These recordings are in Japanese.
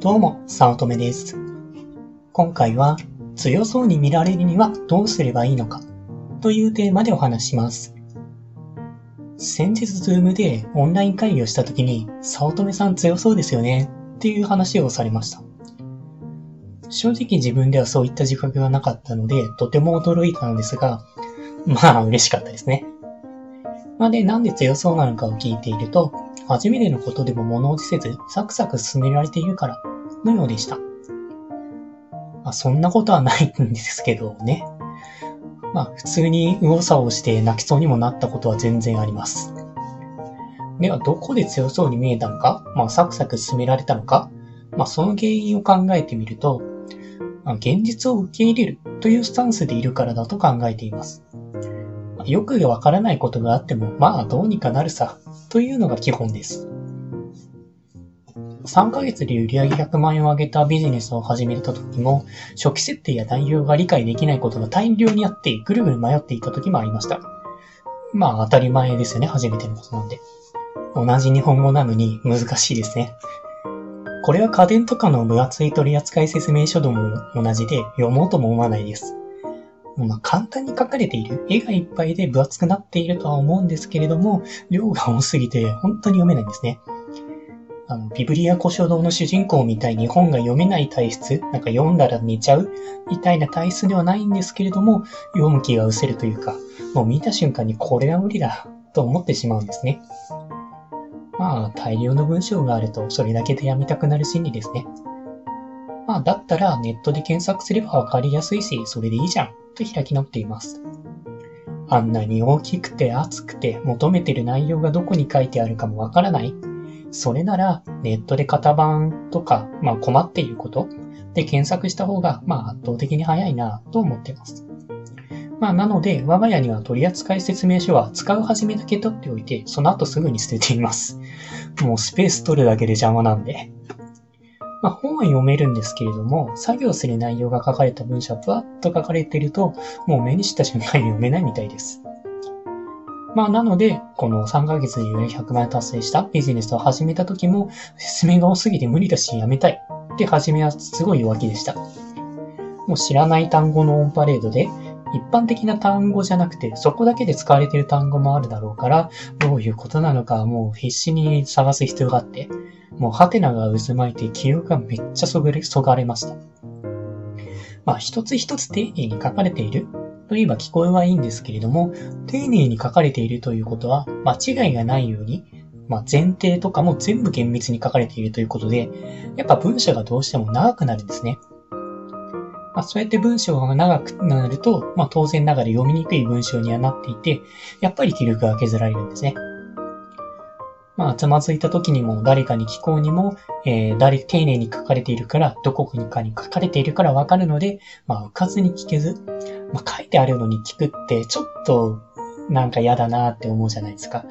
どうも、早乙女です。今回は、強そうに見られるにはどうすればいいのかというテーマでお話します。先日、ズームでオンライン会議をした時に、早乙女さん強そうですよねっていう話をされました。正直自分ではそういった自覚がなかったので、とても驚いたのですが、まあ嬉しかったですね。まあで、なんで強そうなのかを聞いていると、初めてのことでも物落ちせず、サクサク進められているから、のようでした。まあ、そんなことはないんですけどね。まあ、普通に右往左往して泣きそうにもなったことは全然あります。では、どこで強そうに見えたのかまあ、サクサク進められたのかまあ、その原因を考えてみると、まあ、現実を受け入れるというスタンスでいるからだと考えています。よくわからないことがあっても、まあ、どうにかなるさ、というのが基本です。3ヶ月で売上100万円を上げたビジネスを始めた時も、初期設定や内容が理解できないことが大量にあって、ぐるぐる迷っていた時もありました。まあ当たり前ですよね、初めてのことなんで。同じ日本語なのに難しいですね。これは家電とかの分厚い取扱説明書とも同じで読もうとも思わないです。まあ、簡単に書かれている、絵がいっぱいで分厚くなっているとは思うんですけれども、量が多すぎて本当に読めないんですね。あの、ビブリア古書堂の主人公みたいに本が読めない体質、なんか読んだら寝ちゃうみたいな体質ではないんですけれども、読む気が失せるというか、もう見た瞬間にこれは無理だと思ってしまうんですね。まあ、大量の文章があるとそれだけでやめたくなる心理ですね。まあ、だったらネットで検索すればわかりやすいし、それでいいじゃんと開き直っています。あんなに大きくて厚くて求めてる内容がどこに書いてあるかもわからない。それならネットで型番とか、まあ困っていることで検索した方が、まあ圧倒的に早いなと思っています。まあなので、我が家には取扱説明書は使う始めだけ取っておいて、その後すぐに捨てています。もうスペース取るだけで邪魔なんで。まあ、本は読めるんですけれども、作業する内容が書かれた文章はふわっと書かれていると、もう目にした瞬間に読めないみたいです。まあ、なので、この3ヶ月で100万円達成したビジネスを始めた時も、説明が多すぎて無理だしやめたいって初めはすごい弱気でした。もう知らない単語のオンパレードで、一般的な単語じゃなくて、そこだけで使われている単語もあるだろうから、どういうことなのかもう必死に探す必要があって、もうハテナが渦巻いて記憶がめっちゃそぐれ、そがれました。まあ一つ一つ丁寧に書かれているといえば聞こえはいいんですけれども、丁寧に書かれているということは間違いがないように、まあ前提とかも全部厳密に書かれているということで、やっぱ文章がどうしても長くなるんですね。まあ、そうやって文章が長くなると、まあ、当然ながら読みにくい文章にはなっていて、やっぱり記録が削られるんですね。まあ、つまずいた時にも誰かに聞こうにも、えー、誰、丁寧に書かれているから、どこかに書かれているからわかるので、まあ、浮かずに聞けず、まあ、書いてあるのに聞くって、ちょっと、なんか嫌だなって思うじゃないですか。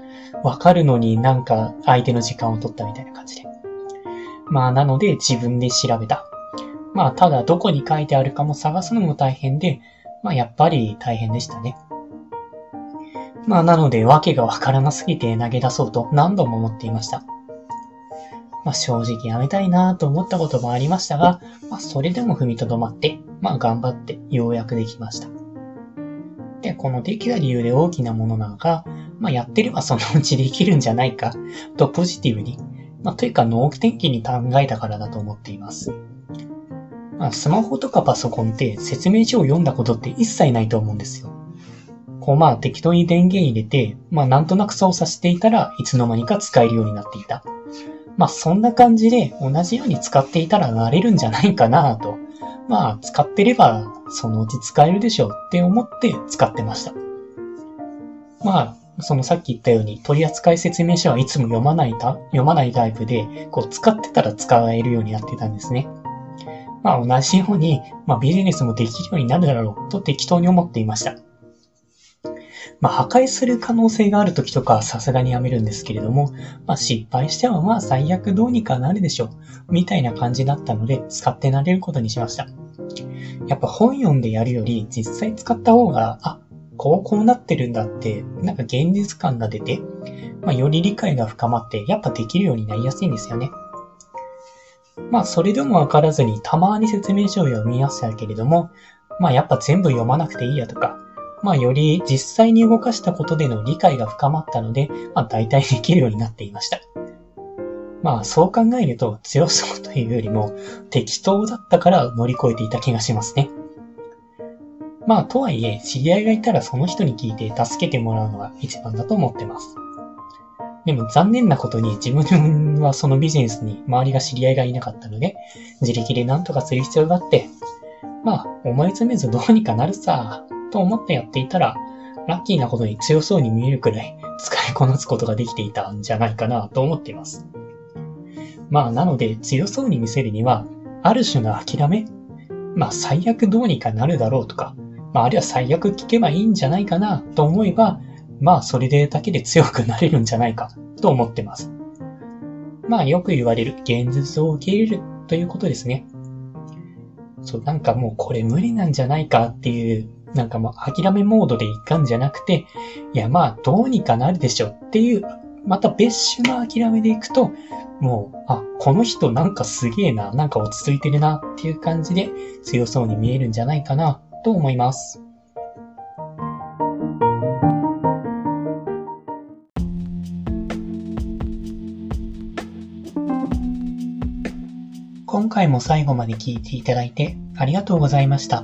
わかるのになんか相手の時間を取ったみたいな感じで。まあ、なので自分で調べた。まあ、ただどこに書いてあるかも探すのも大変で、まあ、やっぱり大変でしたね。まあ、なので、わけがわからなすぎて投げ出そうと何度も思っていました。まあ、正直やめたいなと思ったこともありましたが、まあ、それでも踏みとどまって、まあ、頑張ってようやくできました。で、このできた理由で大きなものなのか、まあ、やってればそのうちできるんじゃないか、とポジティブに、まあ、というか脳天気に考えたからだと思っています。まあ、スマホとかパソコンって説明書を読んだことって一切ないと思うんですよ。こうまあ適当に電源入れて、まあなんとなく操作していたらいつの間にか使えるようになっていた。まあそんな感じで同じように使っていたらなれるんじゃないかなと。まあ使ってればそのうち使えるでしょうって思って使ってました。まあそのさっき言ったように取扱説明書はいつも読まないた読まないタイプで、こう使ってたら使えるようになってたんですね。まあ同じように、まあビジネスもできるようになるだろうと適当に思っていました。まあ破壊する可能性がある時とかはさすがにやめるんですけれども、まあ失敗してもまあ最悪どうにかなるでしょう。みたいな感じだったので使って慣れることにしました。やっぱ本読んでやるより実際使った方が、あ、こうこうなってるんだって、なんか現実感が出て、まあより理解が深まって、やっぱできるようになりやすいんですよね。まあ、それでもわからずにたまに説明書を読みましたけれども、まあ、やっぱ全部読まなくていいやとか、まあ、より実際に動かしたことでの理解が深まったので、まあ、大体できるようになっていました。まあ、そう考えると強そうというよりも適当だったから乗り越えていた気がしますね。まあ、とはいえ、知り合いがいたらその人に聞いて助けてもらうのが一番だと思ってます。でも残念なことに自分はそのビジネスに周りが知り合いがいなかったので、自力で何とかする必要があって、まあ、思い詰めずどうにかなるさ、と思ってやっていたら、ラッキーなことに強そうに見えるくらい使いこなすことができていたんじゃないかなと思っています。まあ、なので強そうに見せるには、ある種の諦めまあ、最悪どうにかなるだろうとか、まあ、あるいは最悪聞けばいいんじゃないかなと思えば、まあ、それでだけで強くなれるんじゃないかと思ってます。まあ、よく言われる現実を受け入れるということですね。そう、なんかもうこれ無理なんじゃないかっていう、なんかもう諦めモードでいかんじゃなくて、いやまあどうにかなるでしょっていう、また別種の諦めでいくと、もう、あ、この人なんかすげえな、なんか落ち着いてるなっていう感じで強そうに見えるんじゃないかなと思います。今回も最後まで聞いていただいてありがとうございました。